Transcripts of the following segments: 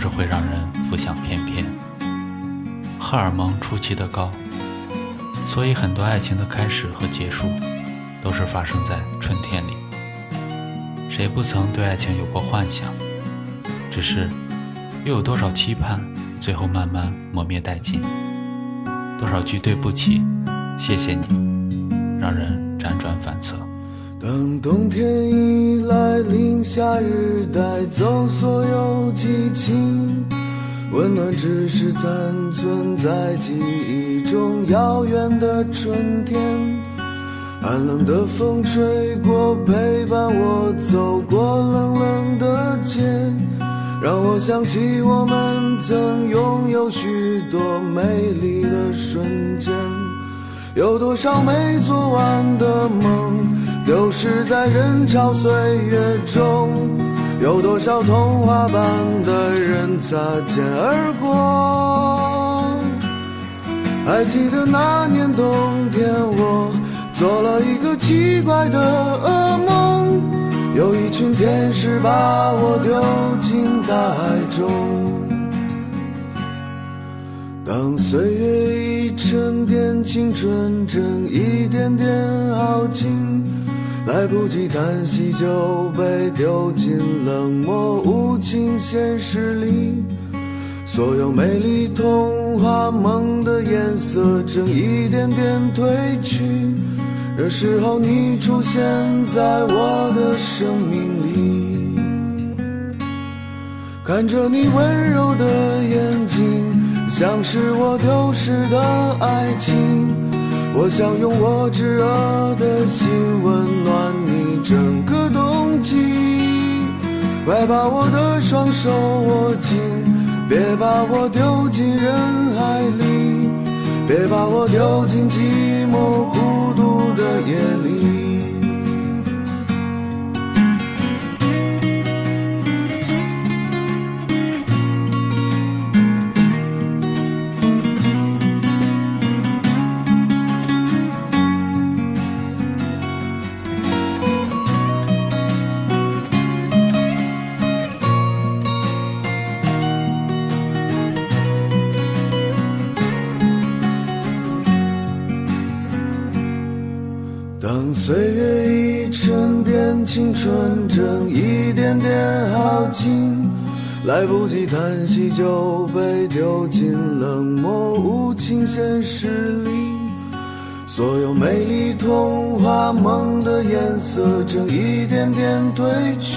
总是会让人浮想翩翩，荷尔蒙出奇的高，所以很多爱情的开始和结束，都是发生在春天里。谁不曾对爱情有过幻想？只是，又有多少期盼，最后慢慢磨灭殆尽？多少句对不起、谢谢你，让人辗转反侧。当冬天已来临，夏日带走所有激情，温暖只是暂存在记忆中遥远的春天。寒冷的风吹过，陪伴我走过冷冷的街，让我想起我们曾拥有许多美丽的瞬间。有多少没做完的梦，丢失在人潮岁月中？有多少童话般的人擦肩而过？还记得那年冬天，我。做了一个奇怪的噩梦，有一群天使把我丢进大海中。当岁月已沉淀，青春正一点点耗尽，来不及叹息就被丢进冷漠无情现实里。所有美丽童话梦的颜色正一点点褪去。这时候你出现在我的生命里，看着你温柔的眼睛，像是我丢失的爱情。我想用我炙热的心温暖你整个冬季。快把我的双手握紧，别把我丢进人海里，别把我丢进寂寞孤独。的夜里。岁月已沉淀，青春正一点点耗尽，来不及叹息就被丢进冷漠无情现实里。所有美丽童话梦的颜色正一点点褪去，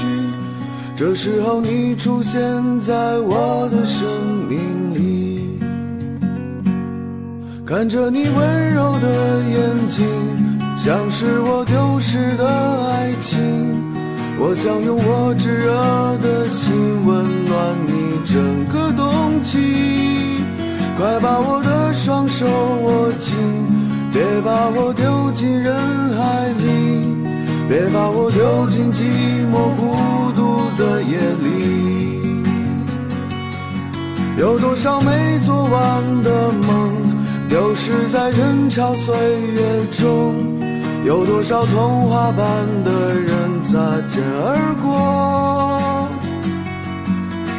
这时候你出现在我的生命里，看着你温柔的眼睛。像是我丢失的爱情，我想用我炙热的心温暖你整个冬季。快把我的双手握紧，别把我丢进人海里，别把我丢进寂寞孤独的夜里。有多少没做完的梦，丢失在人潮岁月中？有多少童话般的人擦肩而过？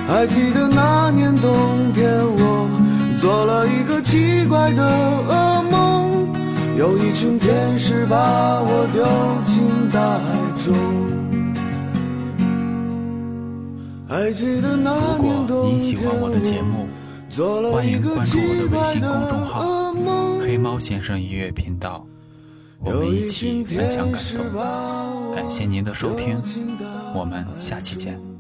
还记得那年冬天，我做了一个奇怪的噩梦，有一群天使把我丢进大海中。还记得那年冬天，我做了一个奇怪的噩梦，黑猫先生音乐频道。我们一起分享感动，感谢您的收听，我们下期见。